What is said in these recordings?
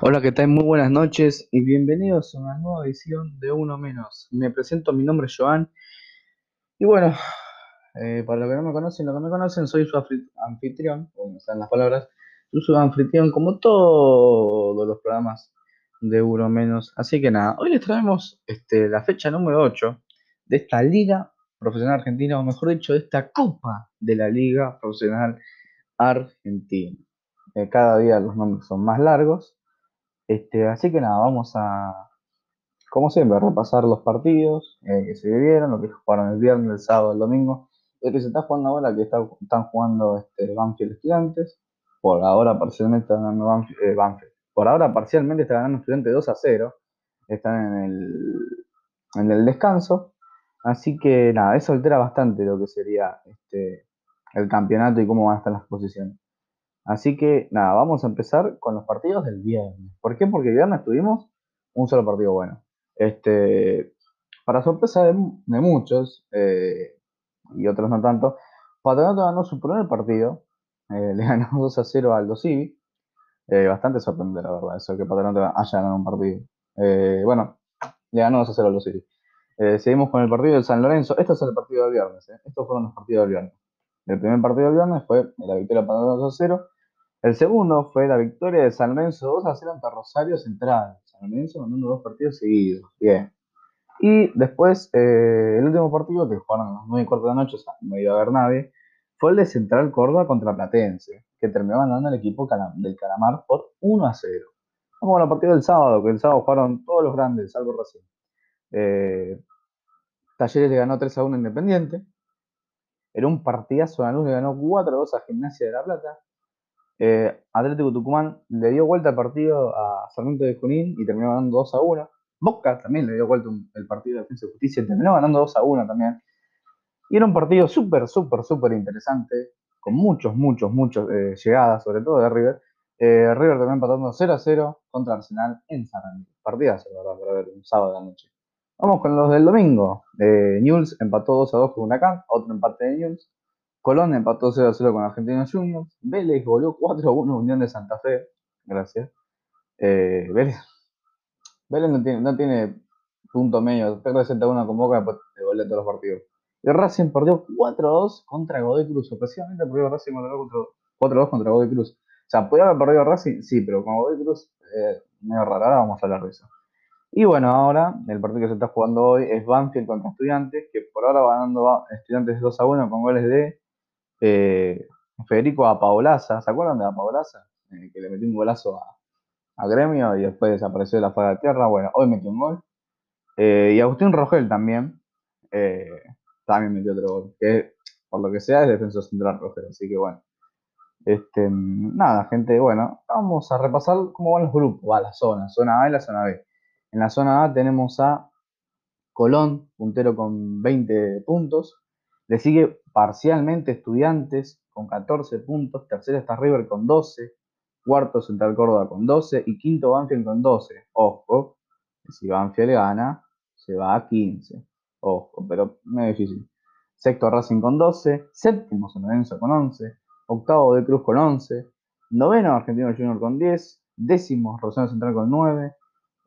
Hola, ¿qué tal? Muy buenas noches y bienvenidos a una nueva edición de Uno Menos. Me presento, mi nombre es Joan y bueno, eh, para los que no me conocen, los que me conocen, soy su anfitrión, como están las palabras, soy su anfitrión como todos los programas de Uno Menos. Así que nada, hoy les traemos este, la fecha número 8 de esta Liga Profesional Argentina, o mejor dicho, de esta Copa de la Liga Profesional Argentina. Eh, cada día los nombres son más largos este, así que nada, vamos a, como siempre, repasar los partidos eh, que se vivieron, lo que jugaron el viernes, el sábado, el domingo. El que se está jugando ahora, que están jugando este, Banfield Estudiantes. Por ahora parcialmente está ganando eh, Banfield, Por ahora parcialmente está ganando Estudiantes 2 a 0. Están en el, en el descanso. Así que nada, eso altera bastante lo que sería este, el campeonato y cómo van a estar las posiciones. Así que nada, vamos a empezar con los partidos del viernes. ¿Por qué? Porque el viernes tuvimos un solo partido bueno. Este, para sorpresa de, muchos, eh, y otros no tanto, Patronato ganó su primer partido, eh, le ganó 2 a 0 al Dosivi. Eh, bastante sorprendente, la verdad, eso que Patronato haya ganado un partido. bueno, le ganó 2 a 0 al Dosivi. seguimos con el partido del San Lorenzo. Esto es el partido del viernes. Estos fueron los partidos del viernes. El primer partido del viernes fue la victoria para 2 a 0 el segundo fue la victoria de San Lorenzo 2 a 0 ante Rosario Central. San Lorenzo ganando dos partidos seguidos. Bien. Y después, eh, el último partido que jugaron a las 9 y cuarto de la noche, o sea, no iba a haber nadie, fue el de Central Córdoba contra Platense, que terminó ganando el equipo del Calamar por 1 a 0. Vamos con el partido del sábado, que el sábado jugaron todos los grandes, salvo Racing. Eh, Talleres le ganó 3 a 1 Independiente. Era un partidazo, la luz le ganó 4 a 2 a Gimnasia de la Plata. Eh, Atlético Tucumán le dio vuelta al partido a Sarmiento de Junín y terminó ganando 2 a 1. Boca también le dio vuelta el partido de Defensa y Justicia y terminó ganando 2 a 1 también. Y era un partido súper, súper, súper interesante, con muchos, muchos, muchos eh, llegadas, sobre todo de River. Eh, River también empatando 0 a 0 contra Arsenal en Sarandí. Partidazo, la verdad, para ver un sábado de la noche. Vamos con los del domingo. Eh, Newell's empató 2 a 2 con Huracán, otro empate de Newell's. Colón empató 0 a 0 con Argentinos Juniors. Vélez volvió 4 a 1 Unión de Santa Fe. Gracias. Eh, Vélez, Vélez no, tiene, punto medio. Pierde 7 a 1 con Boca después de volver todos los partidos. Y Racing perdió 4 a 2 contra Godoy Cruz. Ocasionalmente perdió Racing 4 a 2 contra Godoy Cruz. O sea, ¿podría haber perdido Racing? Sí, pero con Godoy Cruz, eh, medio rara. Ahora vamos a hablar de. Y bueno, ahora el partido que se está jugando hoy es Banfield contra Estudiantes, que por ahora va ganando Estudiantes 2 a 1 con goles de eh, Federico Apaolaza, ¿se acuerdan de Apaolaza? Eh, que le metió un golazo a, Gremio y después desapareció de la faz de tierra. Bueno, hoy metió un gol. Eh, y Agustín Rogel también. también metió otro gol. Que por lo que sea es defensor central Rogel. Así que bueno. Este, nada, gente, bueno, vamos a repasar cómo van los grupos, va la zona, zona A y la zona B. En la zona A tenemos a Colón, puntero con 20 puntos. Le sigue parcialmente Estudiantes con 14 puntos. Tercero está River con 12. Cuarto Central Córdoba con 12. Y quinto Banfield con 12. Ojo, si Banfield gana, se va a 15. Ojo, pero no es difícil. Sexto Racing con 12. Séptimo San Lorenzo con 11. Octavo de Cruz con 11. Noveno Argentino Junior con 10. Décimo Rosario Central con 9.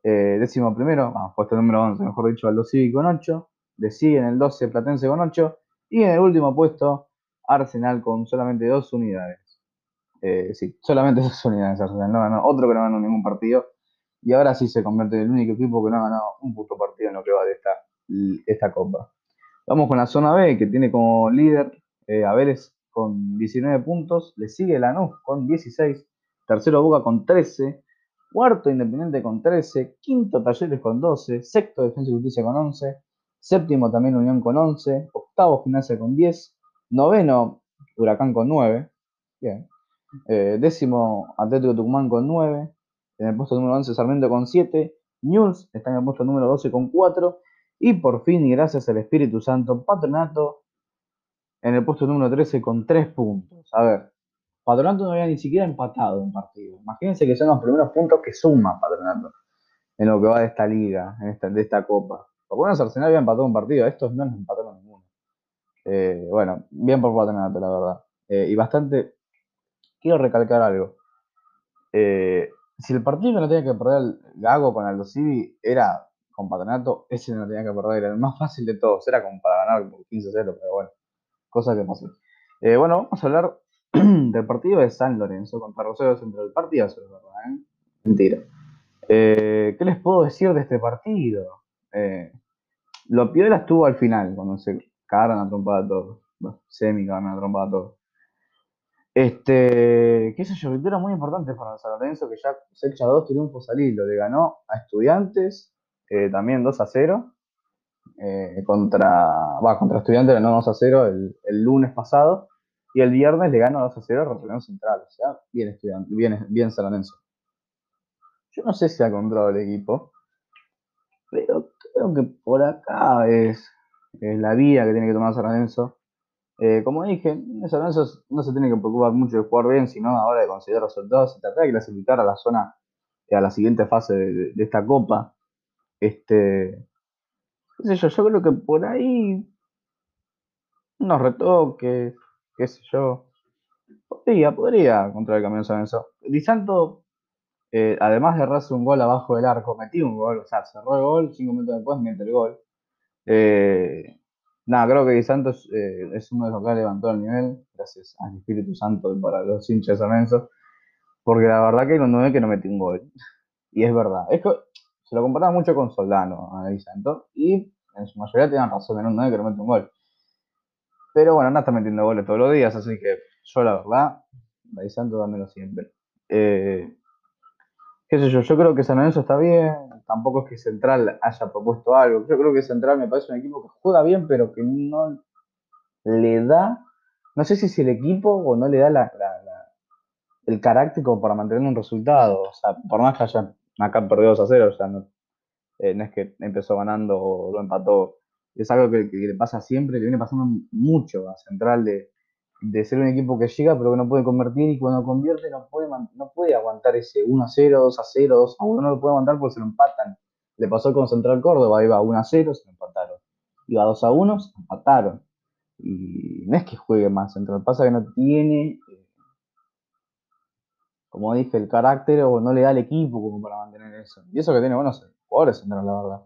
Eh, décimo primero, vamos, puesto número 11, mejor dicho, Aldo Civi con 8. Le sigue en el 12 Platense con 8. Y en el último puesto, Arsenal con solamente dos unidades. Eh, sí, solamente dos unidades Arsenal. No ganó, otro que no ganó ningún partido. Y ahora sí se convierte en el único equipo que no ha ganado un puto partido en lo que va de esta, esta copa. Vamos con la zona B, que tiene como líder eh, a Vélez con 19 puntos. Le sigue Lanús con 16. Tercero Boca con 13. Cuarto Independiente con 13. Quinto Talleres con 12. Sexto Defensa y Justicia con 11. Séptimo también Unión con 11. Octavo Gimnasia con 10. Noveno Huracán con 9. Bien. Eh, décimo Atlético Tucumán con 9. En el puesto número 11 Sarmiento con 7. News está en el puesto número 12 con 4. Y por fin, y gracias al Espíritu Santo, Patronato en el puesto número 13 con 3 puntos. A ver, Patronato no había ni siquiera empatado un partido. Imagínense que son los primeros puntos que suma Patronato en lo que va de esta liga, en esta, de esta copa. Por Arsenal había empatado un partido, estos no les empataron ninguno. Eh, bueno, bien por Patronato, la verdad. Eh, y bastante. Quiero recalcar algo. Eh, si el partido que no tenía que perder el Gago con Aldo Civi era con Patronato, ese no tenía que perder, era el más fácil de todos, era como para ganar por 15-0, pero bueno, cosa que pasó. Eh, bueno, vamos a hablar del partido de San Lorenzo contra Rosario Central. Es verdad, ¿eh? Mentira. ¿Qué les puedo decir de este partido? Eh, lo piola estuvo al final, cuando se cagaron a trompada todos. Bueno, semi cagaron a trompada todos. Este, qué sé yo, victoria muy importante para San Lorenzo, que ya se echa dos triunfos al hilo. Le ganó a Estudiantes, eh, también 2 a 0. Eh, contra, va, contra Estudiantes ganó 2 a 0 el, el, lunes pasado. Y el viernes le ganó 2 a 0 a Rosario Central. O sea, bien estudiante, bien, bien San Lorenzo. Yo no sé si ha encontrado el equipo, pero creo que por acá es, es la vía que tiene que tomar San Lorenzo. Eh, como dije, San Lorenzo no se tiene que preocupar mucho de jugar bien, sino ahora de conseguir resultados y tratar de clasificar a la zona, a la siguiente fase de, de esta copa. Este, qué sé yo, yo creo que por ahí unos retoques, qué sé yo. Podría, podría contra el camión San Lorenzo. Di Santo eh, además de errarse un gol abajo del arco, metió un gol, o sea, cerró el gol, cinco minutos después mete el gol. Eh, nada, creo que Di Santos eh, es uno de los que levantó el nivel, gracias al Espíritu Santo y para los hinchas San porque la verdad que un 9 que no metió un gol. Y es verdad, es que se lo comparaba mucho con Soldano a Di Santos, y en su mayoría tenían razón en un 9 que no mete un gol. Pero bueno, no está metiendo goles todos los días, así que yo la verdad, Di Santos dámelo siempre. Qué sé yo, yo creo que San Lorenzo está bien, tampoco es que Central haya propuesto algo, yo creo que Central me parece un equipo que juega bien, pero que no le da, no sé si es el equipo o no le da el carácter como para mantener un resultado, o sea, por más que haya acá perdido 2 a 0, o sea, no, eh, no es que empezó ganando o lo empató, es algo que, que, le pasa siempre, le viene pasando mucho a Central de de ser un equipo que llega pero que no puede convertir y cuando convierte no puede, no puede aguantar ese 1 a 0, 2 a 0, 2 a 1, no lo puede aguantar porque se lo empatan. Le pasó con Central Córdoba, iba 1 a 0, se lo empataron. Iba 2 a 1, se empataron. Y no es que juegue más Central, pasa que no tiene, eh, como dije, el carácter o no le da el equipo como para mantener eso. Y eso que tiene buenos jugadores Central, la verdad.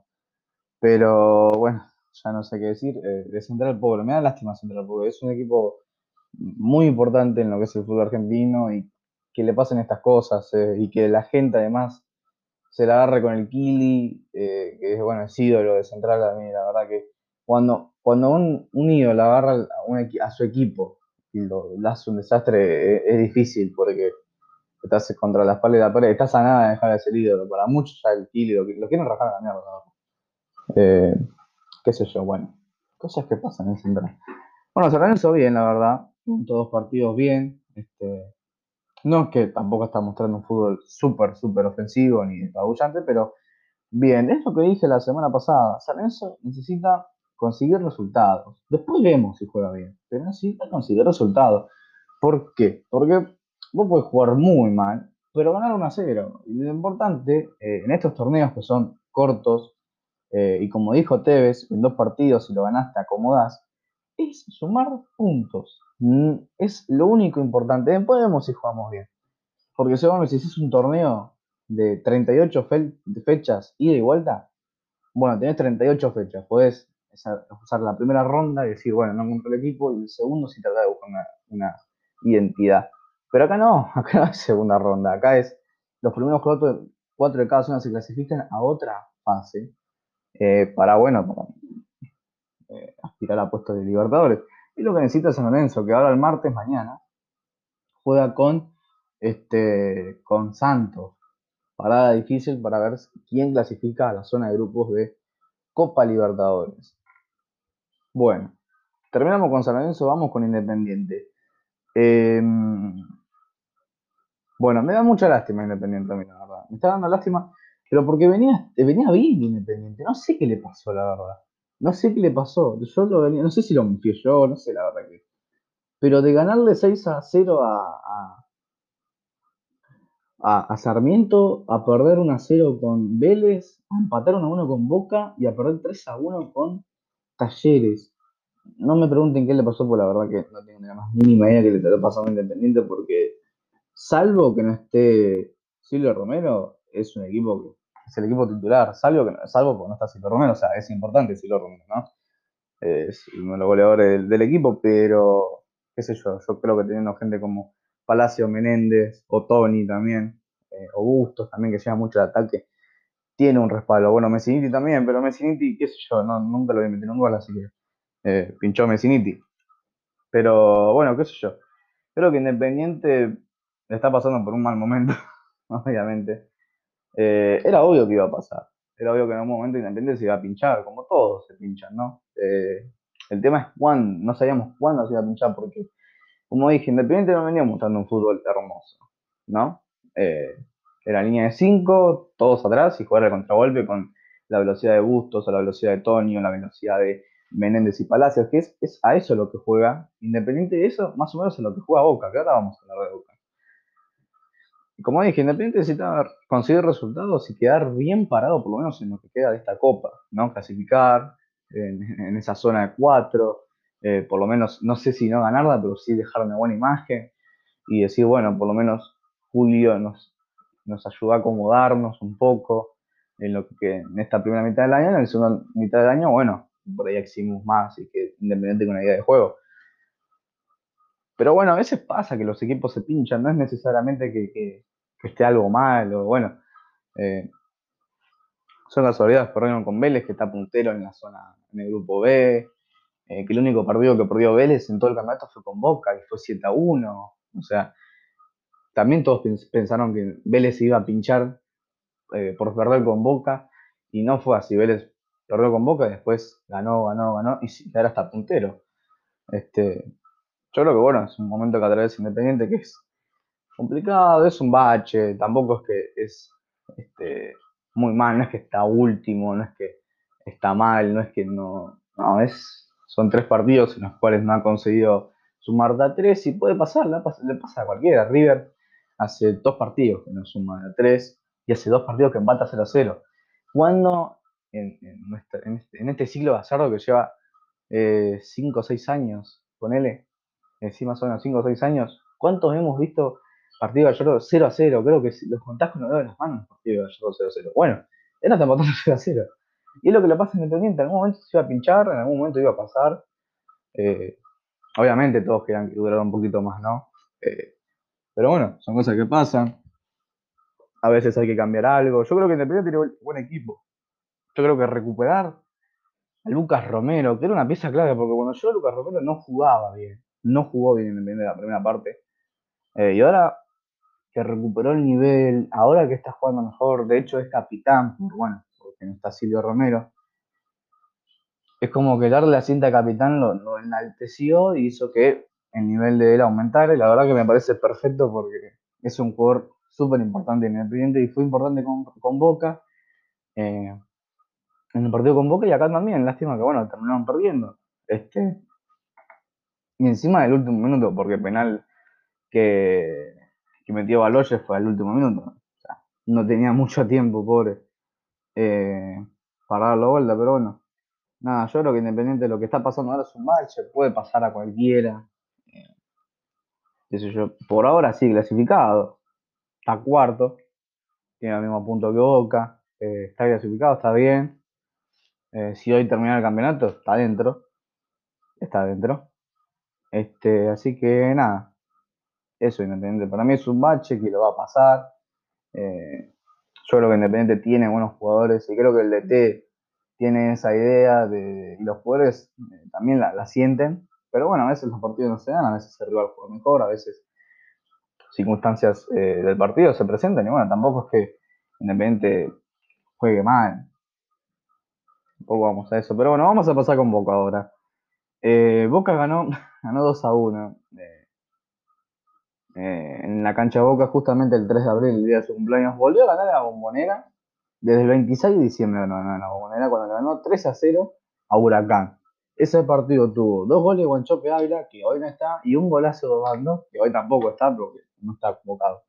Pero bueno, ya no sé qué decir. Eh, de Central Pobre, me da lástima Central Pobre, es un equipo muy importante en lo que es el fútbol argentino y que le pasen estas cosas eh, y que la gente además se la agarre con el Kili, eh, que es bueno, es ídolo de Central mí, la verdad que cuando, cuando un, un ídolo agarra a, su equipo y lo, hace un desastre, es, es, difícil porque estás contra la espalda de la pared, estás a nada de dejar de ser ídolo. Para muchos ya el Kili lo, quieren rajar a la mierda. Eh, qué sé yo, bueno, cosas que pasan en Central. Bueno, se organizó bien, la verdad todos partidos bien. Este, no es que tampoco está mostrando un fútbol súper, súper ofensivo ni apabullante, pero bien, es lo que dije la semana pasada. San necesita conseguir resultados. Después vemos si juega bien, pero necesita conseguir resultados. ¿Por qué? Porque vos podés jugar muy mal, pero ganar 1 a 0. Y lo importante eh, en estos torneos que son cortos, eh, y como dijo Tevez, en dos partidos si lo ganaste acomodás, es sumar puntos. Mm, es lo único importante. Después vemos si jugamos bien. Porque vos si es un torneo de 38 fechas ida y vuelta, bueno, tenés 38 fechas. Podés usar la primera ronda y decir, bueno, no encontré el equipo, y el segundo si trata de buscar una, identidad. Pero acá no, acá no es segunda ronda. Acá es los primeros cuatro, cuatro de cada zona se clasifican a otra fase. Eh, para, bueno, para aspirar a puestos de Libertadores. Y lo que necesita San Lorenzo, que ahora el martes, mañana, juega con, este, con Santos. Parada difícil para ver quién clasifica a la zona de grupos de Copa Libertadores. Bueno, terminamos con San Lorenzo, vamos con Independiente. Em, bueno, me da mucha lástima Independiente a mí, la verdad. Me está dando lástima, pero porque venía, venía bien Independiente. No sé qué le pasó, la verdad. No sé qué le pasó. Yo lo venía, no sé si lo mintió yo, no sé la verdad que. Pero de ganarle 6 a 0 a, a, a, Sarmiento, a perder 1 a 0 con Vélez, a empatar 1 a 1 con Boca y a perder 3 a 1 con Talleres. No me pregunten qué le pasó, porque la verdad que no tengo ni la más mínima idea que le esté pasando Independiente, porque salvo que no esté Silvio Romero es un equipo que es el equipo titular, salvo, que, salvo porque no está Silvio Romero, o sea, es importante Silvio Romero, ¿no? Es uno de los goleadores del, equipo, pero qué sé yo, yo creo que teniendo gente como Palacio Menéndez, o Tony también, eh, o Bustos también, que lleva mucho de ataque, tiene un respaldo. Bueno, Messiniti también, pero Messiniti, qué sé yo, no, nunca lo voy a meter un gol, así que eh, pinchó Messiniti. Pero bueno, qué sé yo. Creo que Independiente está pasando por un mal momento, obviamente. Eh, era obvio que iba a pasar. Era obvio que en algún momento Independiente se iba a pinchar, como todos se pinchan, ¿no? Eh, el tema es cuándo, no sabíamos cuándo se iba a pinchar, porque, como dije, Independiente no venía mostrando un fútbol hermoso, ¿no? Eh, era línea de 5, todos atrás y jugar el contragolpe con la velocidad de Bustos, o la velocidad de Tonio, la velocidad de Menéndez y Palacios, que es, es, a eso lo que juega, independiente de eso, más o menos es lo que juega Boca, que ahora vamos a hablar de Boca. Como dije, Independiente necesita conseguir resultados y quedar bien parado, por lo menos en lo que queda de esta Copa, ¿no? Clasificar en, esa zona de 4, eh, por lo menos, no sé si no ganarla, pero sí dejar una buena imagen y decir, bueno, por lo menos Julio nos, nos ayudó a acomodarnos un poco en lo que en esta primera mitad del año, en la segunda mitad del año, bueno, por ahí eximos más y que independiente con una idea de juego. Pero bueno, a veces pasa que los equipos se pinchan, no es necesariamente que, esté algo mal, o bueno, eh, son casualidades, perdieron con Vélez, que está puntero en la zona, en el grupo B, eh, que el único partido que perdió Vélez en todo el campeonato fue con Boca, y fue 7 a 1, o sea, también todos pensaron que Vélez iba a pinchar eh, por perder con Boca, y no fue así, Vélez perdió con Boca y después ganó, ganó, ganó y ahora está puntero. Este, yo creo que bueno, es un momento que atraviesa Independiente que es complicado, es un bache, tampoco es que es este, muy mal, no es que está último, no es que está mal, no es que no, no, es, son tres partidos en los cuales no ha conseguido sumar de tres y puede pasar, le pasa, a cualquiera. River hace dos partidos que no suma de tres y hace dos partidos que empata 0 a 0. Cuando en, este, en, este, siglo de que lleva 5 eh, o 6 años, ponele, encima son 5 o 6 años, ¿cuántos hemos visto partidos de Gallardo 0 a 0? Creo que los contás con los dedos de las manos, partido de Gallardo 0 a 0. Bueno, era empatando 0 a 0. Y es lo que le pasa en Independiente, en algún momento se iba a pinchar, en algún momento iba a pasar. Eh, obviamente todos querían que durara un poquito más, ¿no? Eh, pero bueno, son cosas que pasan. A veces hay que cambiar algo. Yo creo que Independiente tiene buen equipo yo creo que recuperar a Lucas Romero, que era una pieza clave, porque cuando yo Lucas Romero no jugaba bien, no jugó bien en la primera parte, eh, y ahora que recuperó el nivel, ahora que está jugando mejor, de hecho es capitán, bueno, porque no está Silvio Romero, es como que darle la cinta a capitán lo, enalteció y hizo que el nivel de él aumentara, y la verdad que me parece perfecto porque es un jugador súper importante en Independiente y fue importante con, Boca. Eh, en el partido con Boca y acá también. Lástima que, bueno, terminaron perdiendo. Este, y encima del último minuto, porque penal que, que metió Baloyes fue al último minuto. O sea, no tenía mucho tiempo, pobre, eh, para dar la vuelta, pero bueno. Nada, yo creo que independiente de lo que está pasando ahora es un match, puede pasar a cualquiera. Eh, yo, por ahora sí clasificado. Está cuarto, tiene el mismo punto que Boca, eh, está clasificado, está bien. Eh, si hoy termina el campeonato, está dentro. Está dentro. Este, así que nada. Eso Independiente. Para mí es un bache que lo va a pasar. Eh, yo creo que Independiente tiene buenos jugadores y creo que el DT tiene esa idea de, y los jugadores eh, también la, sienten. Pero bueno, a veces los partidos no se dan, a veces el rival juega mejor, a veces circunstancias del partido se presentan y bueno, tampoco es que Independiente juegue mal poco vamos a eso. Pero bueno, vamos a pasar con Boca ahora. Eh, Boca ganó, ganó 2 a 1 eh, eh, en la cancha Boca justamente el 3 de abril, el día de su cumpleaños. Volvió a ganar a la bombonera desde el 26 de diciembre ganó no, la bombonera cuando ganó 3 a 0 a Huracán. Ese partido tuvo dos goles de Guanchope Ávila, que hoy no está, y un golazo de Bando, que hoy tampoco está, porque no está convocado.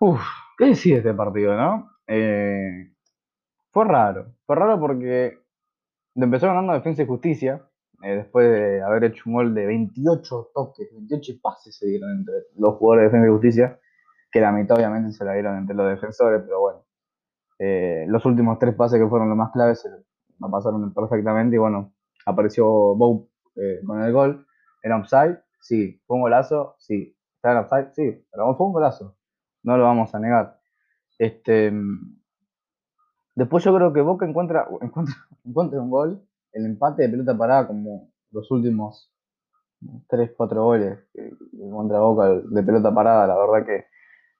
Uf, ¿qué decide este partido, no? Eh, fue raro. Fue raro porque empezó ganando Defensa y Justicia, eh, después de haber hecho un gol de 28 toques, 28 pases se dieron entre los jugadores de Defensa y Justicia, que la mitad obviamente se la dieron entre los defensores, pero bueno. Eh, los últimos tres pases que fueron los más claves se lo pasaron perfectamente y bueno, apareció Bow eh, con el gol. ¿Era offside? Sí. ¿Fue un golazo? Sí. ¿Está en offside? Sí. Pero fue un golazo. No lo vamos a negar. Este, después yo creo que Boca encuentra, encuentra, encuentra un gol, el empate de pelota parada como los últimos 3, 4 goles contra Boca de pelota parada, la verdad que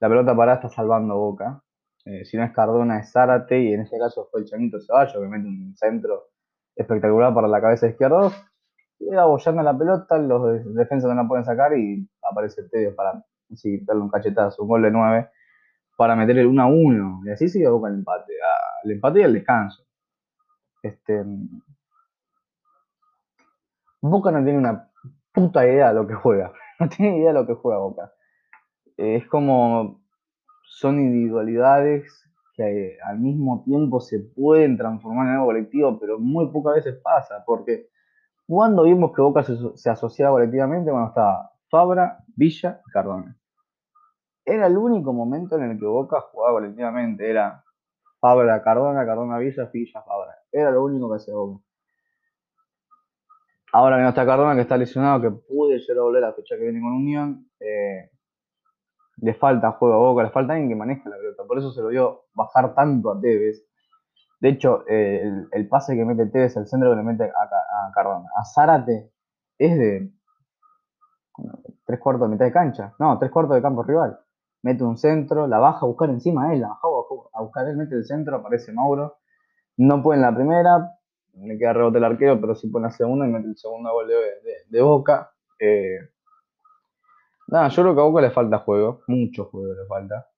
la pelota parada está salvando Boca. Eh, si no es Cardona, es Zárate, y en este caso fue el Chanito Ceballos que mete un centro espectacular para la cabeza izquierda. Queda abollando la pelota, los defensas no la pueden sacar y aparece el Tedio para darle un cachetazo, un gol de 9 para meter el 1 a 1. Y así sigue Boca el empate, el empate y el descanso. Este, Boca no tiene una puta idea de lo que juega. No tiene idea de lo que juega Boca. es como son individualidades que al mismo tiempo se pueden transformar en algo colectivo, pero muy pocas veces pasa, porque cuando vimos que Boca se, asociaba colectivamente cuando estaba Fabra, Villa y Cardona. Era el único momento en el que Boca jugaba colectivamente, era Fabra, Cardona, Cardona, Villa, Villa, Fabra. Era lo único que hacía Boca. Ahora que no está Cardona, que está lesionado, que puede llegar a volver la fecha que viene con Unión, eh, le falta juego a Boca, le falta alguien que maneje la pelota. Por eso se lo dio bajar tanto a Tevez. De hecho, eh, el, pase que mete Tevez, el centro que le mete a, Cardona, a Zárate, es de tres cuartos de mitad de cancha. No, tres cuartos de campo rival. Mete un centro, la baja a buscar encima él, la baja a buscar él, mete el centro, aparece Mauro. No puede en la primera, le queda rebote el arquero, pero sí pone la segunda y mete el segundo gol de, Boca. Eh, nada, yo creo que a Boca le falta juego, mucho juego le falta.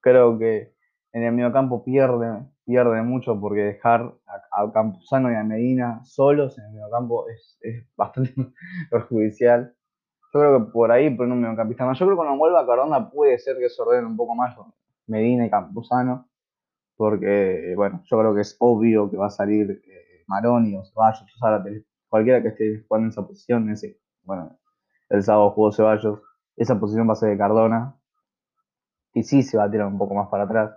Creo que en el medio campo pierde, pierde mucho porque dejar a, Campuzano y a Medina solos en el medio campo es, bastante perjudicial. Yo creo que por ahí, por un mediocampista más. Yo creo que cuando vuelva a Cardona puede ser que se ordenen un poco más Medina y Campuzano. Porque, bueno, yo creo que es obvio que va a salir eh, Maroni o Ceballos o Zárate, cualquiera que esté jugando en esa posición, ese, bueno, el sábado jugó Ceballos, esa posición va a ser de Cardona, y sí se va a tirar un poco más para atrás.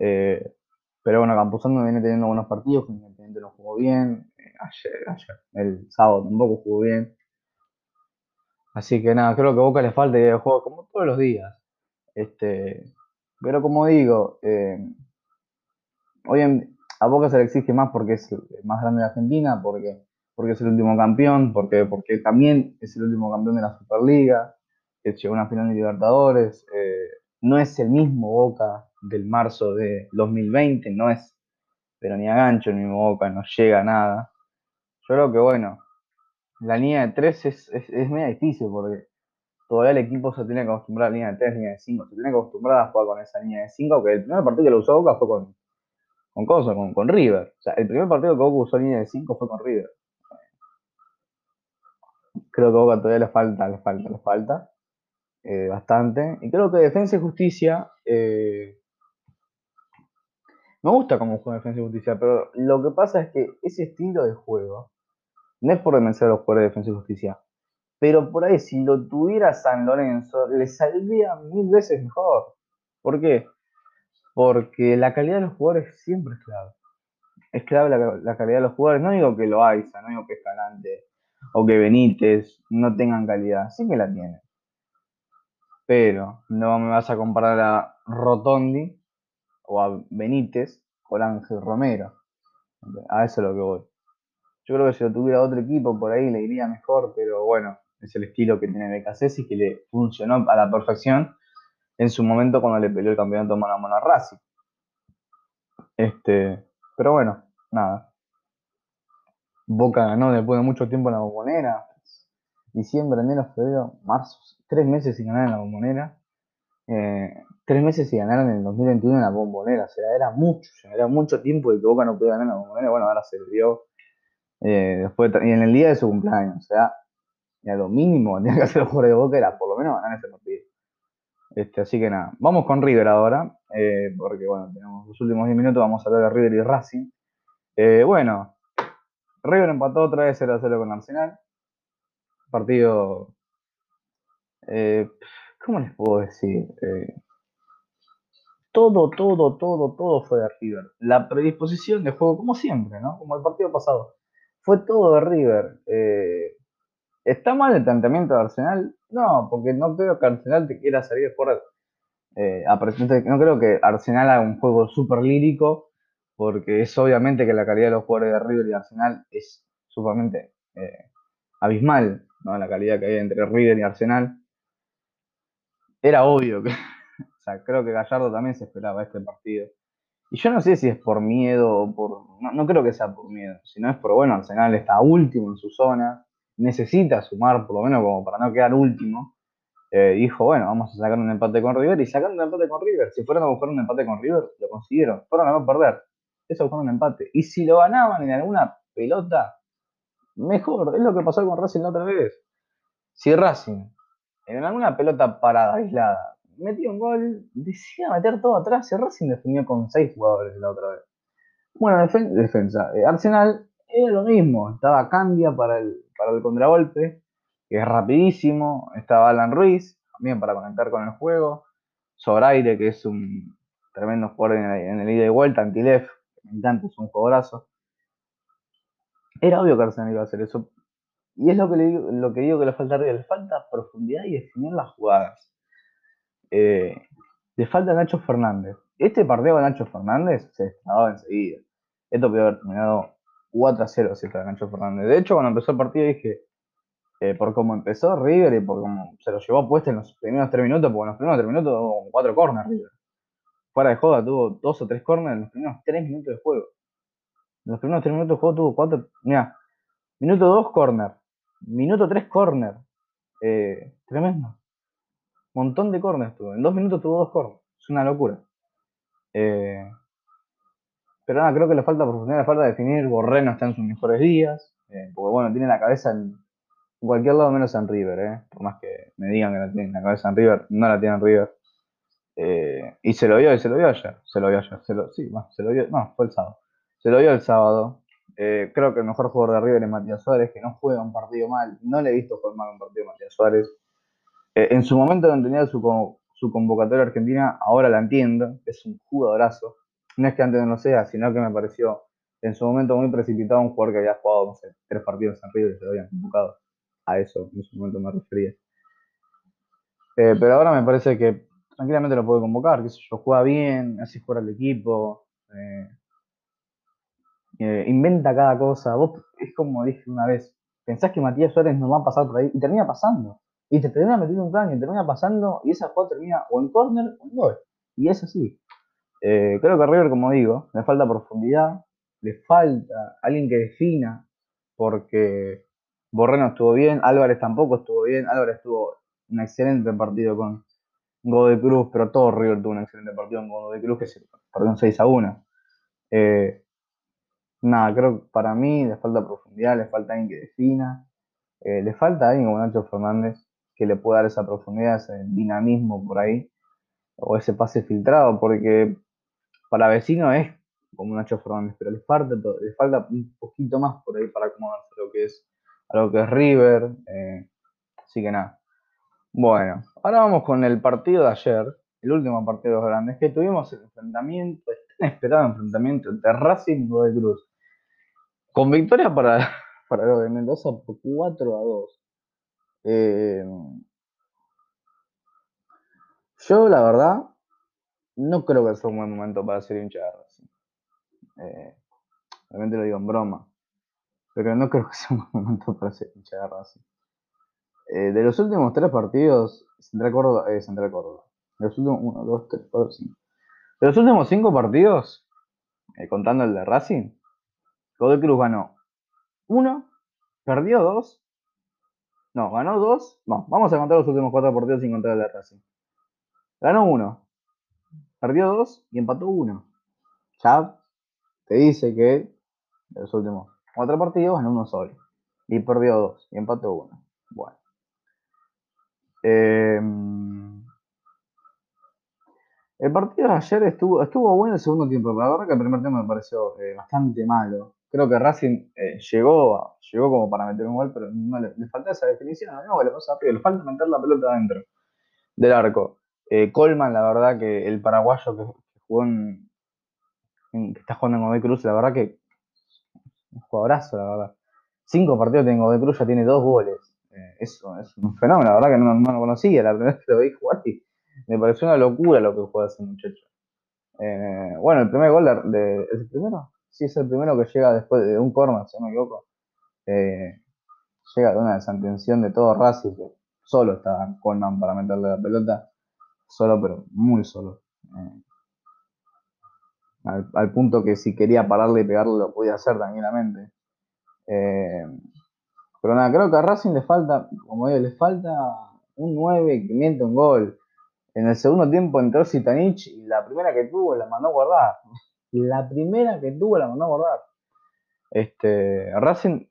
Eh, pero bueno, Campuzano viene teniendo buenos partidos, Independiente no jugó bien, eh, ayer, ayer, el sábado tampoco jugó bien. Así que nada, creo que a Boca le falta de juego como todos los días. Este, pero como digo, hoy en, a Boca se le exige más porque es el más grande de Argentina, porque, porque es el último campeón, porque, porque también es el último campeón de la Superliga, que llegó a una final de Libertadores. Eh, no es el mismo Boca del marzo de 2020, no es, pero ni a gancho el mismo Boca, no llega a nada. Yo creo que bueno, la línea de 3 es, es, es media difícil porque todavía el equipo se tiene que acostumbrar a la línea de 3, línea de 5, se tiene que acostumbrar a jugar con esa línea de 5, que el primer partido que lo usó Boca fue con, con cosas, con, con, River. O sea, el primer partido que Boca usó línea de 5 fue con River. Creo que Boca todavía le falta, le falta, le falta. Eh, bastante. Y creo que Defensa y Justicia. Eh, me gusta cómo juega Defensa y Justicia, pero lo que pasa es que ese estilo de juego. No es por demenciar a los jugadores de Defensa y Justicia. Pero por ahí, si lo tuviera San Lorenzo, le saldría mil veces mejor. ¿Por qué? Porque la calidad de los jugadores siempre es clave. Es clave la, calidad de los jugadores. No digo que Loaiza, no digo que Escalante o que Benítez no tengan calidad. Sí que la tienen. Pero no me vas a comparar a Rotondi o a Benítez con Ángel Romero. A eso es lo que voy. Yo creo que si lo tuviera otro equipo por ahí le iría mejor, pero bueno, es el estilo que tiene y que le funcionó a la perfección en su momento cuando le peleó el campeonato mano a mano a Racing. Este, pero bueno, nada. Boca ganó después de mucho tiempo en la bombonera. Diciembre, enero, febrero, marzo. Tres meses sin ganar en la bombonera. Eh, tres meses sin ganar en el 2021 en la bombonera. O sea, era mucho, era mucho tiempo de que Boca no podía ganar en la bombonera. Bueno, ahora se dio. Eh, después, y en el día de su cumpleaños. O sea, ya lo mínimo que tenía que hacer el jugador de Boca era por lo menos ganar ese partido. Este, así que nada, vamos con River ahora, eh, porque bueno, tenemos los últimos 10 minutos, vamos a hablar de River y Racing. Eh, bueno, River empató otra vez 0 a 0 con Arsenal. Partido. Eh, ¿Cómo les puedo decir? todo, todo, todo, todo fue de River. La predisposición de juego, como siempre, ¿no? Como el partido pasado. Fue todo de River. Eh, ¿Está mal el planteamiento de Arsenal? No, porque no creo que Arsenal te quiera salir por eh, No creo que Arsenal haga un juego súper lírico, porque es obviamente que la calidad de los jugadores de River y Arsenal es sumamente eh, abismal, ¿no? La calidad que hay entre River y Arsenal. Era obvio que. o sea, creo que Gallardo también se esperaba este partido. Y yo no sé si es por miedo o por. No, creo que sea por miedo, sino es por, bueno, Arsenal está último en su zona, necesita sumar por lo menos como para no quedar último. Eh, dijo, bueno, vamos a sacar un empate con River y sacaron un empate con River. Si fueron a buscar un empate con River, lo consiguieron. Fueron a no perder. Eso buscar un empate. Y si lo ganaban en alguna pelota, mejor. Es lo que pasó con Racing la otra vez. Si Racing, en alguna pelota parada, aislada, metió un gol, decía meter todo atrás. Y Racing definió con seis jugadores la otra vez. Bueno, defensa. Eh, Arsenal era lo mismo. Estaba Candia para el, para el contragolpe, que es rapidísimo. Estaba Alan Ruiz, también para conectar con el juego. Sobraire, que es un tremendo jugador en el, ida y vuelta. Antilef, me encanta, es un jugadorazo. Era obvio que Arsenal iba a hacer eso. Y es lo que, le digo, lo que digo que le falta arriba. Le falta profundidad y definir las jugadas. Eh, le falta Nacho Fernández. Este partido de Nacho Fernández se destrababa enseguida. Esto puede haber terminado 4 a 0 si está Nacho Fernández. De hecho, cuando empezó el partido dije, eh, por cómo empezó River y por cómo se lo llevó puesto en los primeros 3 minutos, porque en los primeros 3 minutos tuvo 4 corners River. Fuera de joda tuvo 2 o 3 corners en los primeros 3 minutos de juego. En los primeros 3 minutos de juego tuvo 4. Mira, minuto 2 corner. Minuto 3 corner. Eh, tremendo. Montón de corners tuvo. En 2 minutos tuvo 2 corners. Es una locura. Eh, pero nada, creo que le falta profundidad, le falta definir. Borreno está en sus mejores días. Eh, porque bueno, tiene la cabeza en, cualquier lado menos en River. Eh. Por más que me digan que la tiene la cabeza en River, no la tiene en River. Eh, y se lo vio, y se lo vio ayer. Se lo vio ayer. Se lo, sí, se lo vio. No, fue el sábado. Se lo vio el sábado. Eh, creo que el mejor jugador de River es Matías Suárez, que no juega un partido mal. No le he visto jugar mal un partido a Matías Suárez. En su momento no tenía su, su convocatoria argentina, ahora la entiendo. Es un jugadorazo. No es que antes no lo sea, sino que me pareció en su momento muy precipitado un jugador que había jugado, no sé, tres partidos en River y se lo habían convocado. A eso en su momento me refería. Eh, pero ahora me parece que tranquilamente lo puede convocar, que sé yo, juega bien, así fuera el equipo. Eh, inventa cada cosa. Vos, es como dije una vez, pensás que Matías Suárez no va a pasar por ahí y termina pasando. Y te termina metiendo un caño, y termina pasando y esa jugada termina o en corner o en gol. Y es así. Eh, creo que a River, como digo, le falta profundidad, le falta alguien que defina, porque Borreno estuvo bien, Álvarez tampoco estuvo bien, Álvarez tuvo un excelente partido con Godoy Cruz, pero todo River tuvo un excelente partido con Godoy Cruz, que se perdió 6 a 1. Eh, nada, creo que para mí le falta profundidad, le falta alguien que defina, eh, le falta alguien como Nacho Fernández que le pueda dar esa profundidad, ese dinamismo por ahí, o ese pase filtrado, porque para vecino es como Nacho Fernández, pero le falta, le falta un poquito más por ahí para acomodarse a lo que es, a lo que es River, eh, así que nada. Bueno, ahora vamos con el partido de ayer, el último partido de los grandes, que tuvimos el enfrentamiento, este esperado enfrentamiento entre Racing y de Cruz. Con victoria para, para los de Mendoza por 4 a 2. Eh, yo, la verdad, no creo que sea un buen momento para ser hincha de Racing. Eh, realmente lo digo en broma. Pero no creo que sea un buen momento para ser hincha de Racing. Eh, de los últimos tres partidos, Central Córdoba, eh, Central Córdoba. De los últimos 1, 2, 3, 4, 5. De los últimos cinco partidos, eh, contando el de Racing, Godoy Cruz ganó uno, perdió dos. No, ganó dos. No, vamos a contar los últimos cuatro partidos sin contar el de Racing. Ganó uno, perdió dos y empató uno. Ya te dice que los últimos cuatro partidos ganó uno solo. Y perdió dos y empató uno. Bueno. Eh, el partido de ayer estuvo, estuvo bueno el segundo tiempo, pero la verdad que el primer tiempo me pareció eh, bastante malo. Creo que Racing eh, llegó, llegó como para meter un gol, pero no le, falta esa definición. No, le pasa le falta meter la pelota adentro del arco. Eh, Colman, la verdad que el paraguayo jugó en, que está jugando en Godoy Cruz, la verdad que un jugadorazo, la verdad. Cinco partidos en Godoy Cruz, ya tiene dos goles. Eh, eso es un fenómeno, la verdad que no, no lo conocía, la primera vez que lo vi jugar y me pareció una locura lo que juega ese muchacho. Eh, bueno, el primer gol de, ¿Es el primero? Sí, es el primero que llega después de un corner, si no me equivoco. Eh, llega de una desatención de todo Racing, que solo estaba Coleman para meterle la pelota. Solo, pero muy solo. Eh, al, punto que si quería pararle y pegarle lo podía hacer tranquilamente. pero nada, creo que a Racing le falta, como digo, le falta un 9 que miente un gol. En el segundo tiempo entró Sitanich y la primera que tuvo la mandó a guardar. La primera que tuvo la mandó a guardar. Este, Racing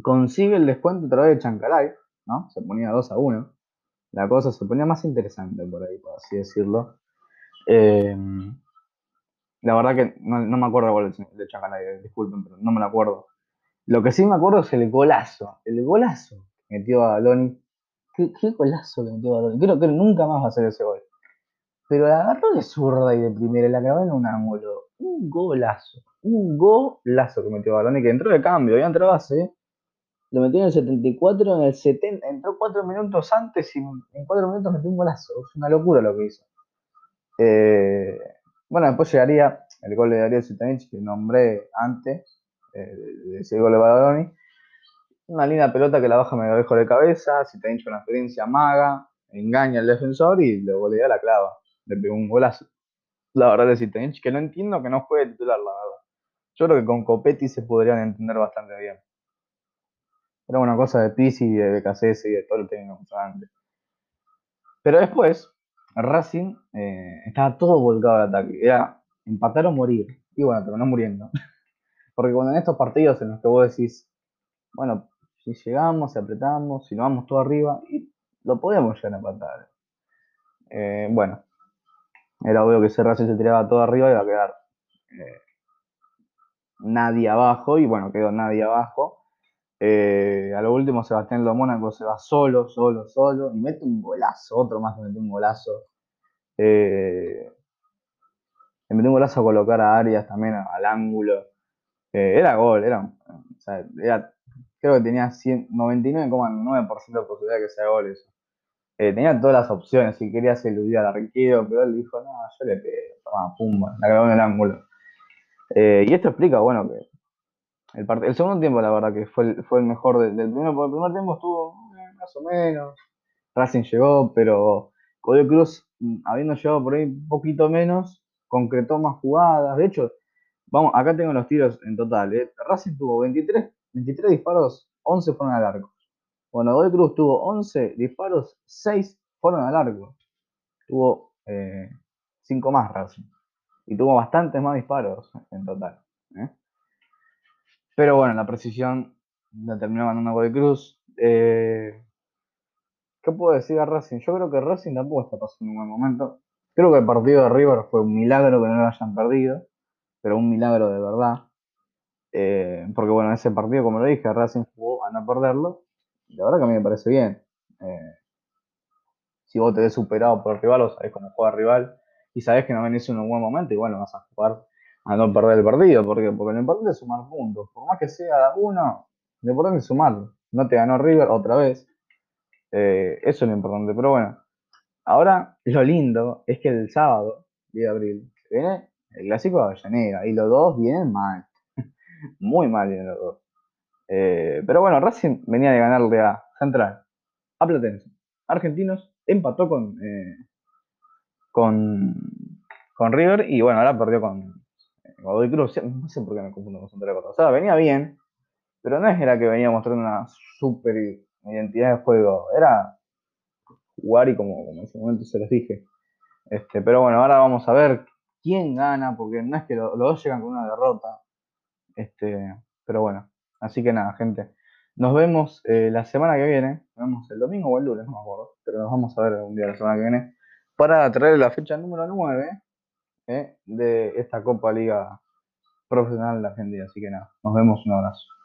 consigue el descuento otra vez de Chancalay, ¿no? Se ponía 2 a 1. La cosa se ponía más interesante por ahí, por así decirlo. Eh, la verdad que no, me acuerdo gol de Chancalay, disculpen, pero no me lo acuerdo. Lo que sí me acuerdo es el golazo. El golazo que metió a Loni Qué, golazo le metió Baroni. Creo que nunca más va a hacer ese gol. Pero la agarró de zurda y de primera, la clavó en un ángulo. Un golazo. Un golazo que metió Baroni, que entró de cambio, había entrado base. Lo metió en el 74, en el 70, entró 4 minutos antes y en 4 minutos metió un golazo. Es una locura lo que hizo. Eh, bueno, después llegaría el gol de Darío Zitanich, que nombré antes, eh, ese gol de Baroni. Una linda pelota que la baja medio dejo de cabeza, si te hecho una experiencia maga, engaña al defensor y le da la clava. Le pegó un golazo. La verdad es que no entiendo que no juegue titular, la verdad. Yo creo que con Copetti se podrían entender bastante bien. Era una cosa de Pizzi, de BKCS y de todo lo que teníamos antes. Pero después, Racing eh, estaba todo volcado al ataque. Era empatar o morir. Y bueno, terminó muriendo. Porque cuando en estos partidos en los que vos decís, bueno, si llegamos, si apretamos, si nos vamos todo arriba, y lo podíamos llegar a empatar. Eh, bueno, era obvio que ese Racing se tiraba todo arriba y iba a quedar eh, nadie abajo, y bueno, quedó nadie abajo. Eh, a lo último, Sebastián Lomónaco se va solo, solo, solo, y mete un golazo, otro más que mete un golazo. Eh, mete un golazo a colocar a Arias también al ángulo. era gol, era, creo que tenía 99,9% de posibilidad de que sea gol eso. Eh, tenía todas las opciones, si querías eludir al arquero, pero él dijo, no, yo le pego, toma, pumba, la clavó en el ángulo. Eh, y esto explica, bueno, que el, el, segundo tiempo, la verdad, que fue el, fue el mejor del, primero, porque el primer tiempo estuvo eh, más o menos, Racing llegó, pero Godoy Cruz, mm, habiendo llegado por ahí un poquito menos, concretó más jugadas, de hecho, vamos, acá tengo los tiros en total, Racing tuvo 23 23 disparos, 11 fueron al arco. Bueno, Godoy Cruz tuvo 11 disparos, 6 fueron al arco. Tuvo 5 eh, más Racing. Y tuvo bastantes más disparos en total. ¿eh? Pero bueno, la precisión la terminó ganando Godoy Cruz. Eh, ¿Qué puedo decir a Racing? Yo creo que Racing tampoco está pasando un buen momento. Creo que el partido de River fue un milagro que no lo hayan perdido, pero un milagro de verdad. Eh, porque bueno, ese partido, como lo dije, Racing jugó a no perderlo. La verdad que a mí me parece bien. Eh, si vos te ves superado por el rival, o sabés cómo juega el rival, y sabés que no venís en un buen momento, igual no vas a jugar a no perder el partido. porque Porque lo importante es sumar puntos. Por más que sea uno, lo importante es sumarlo. No te ganó River otra vez. Eh, eso es lo importante. Pero bueno, ahora lo lindo es que el sábado, 10 de abril, viene el clásico de Avellaneda. Y los dos vienen mal muy mal en los dos. Eh, pero bueno, Racing venía de ganarle a Central, a Platense, Argentinos, empató con, eh, con, con River y bueno, ahora perdió con Godoy Cruz. No sé por qué me confundo con Central O sea, venía bien, pero no era que venía mostrando una super identidad de juego, era jugar y como, en ese momento se les dije. Este, pero bueno, ahora vamos a ver quién gana, porque no es que los dos llegan con una derrota. Este, pero bueno, así que nada, gente. Nos vemos eh, la semana que viene. Nos vemos el domingo o el lunes, no me acuerdo. Pero nos vamos a ver un día la semana que viene. Para traer la fecha número 9 eh, de esta Copa Liga Profesional de Argentina. Así que nada, nos vemos. Un abrazo.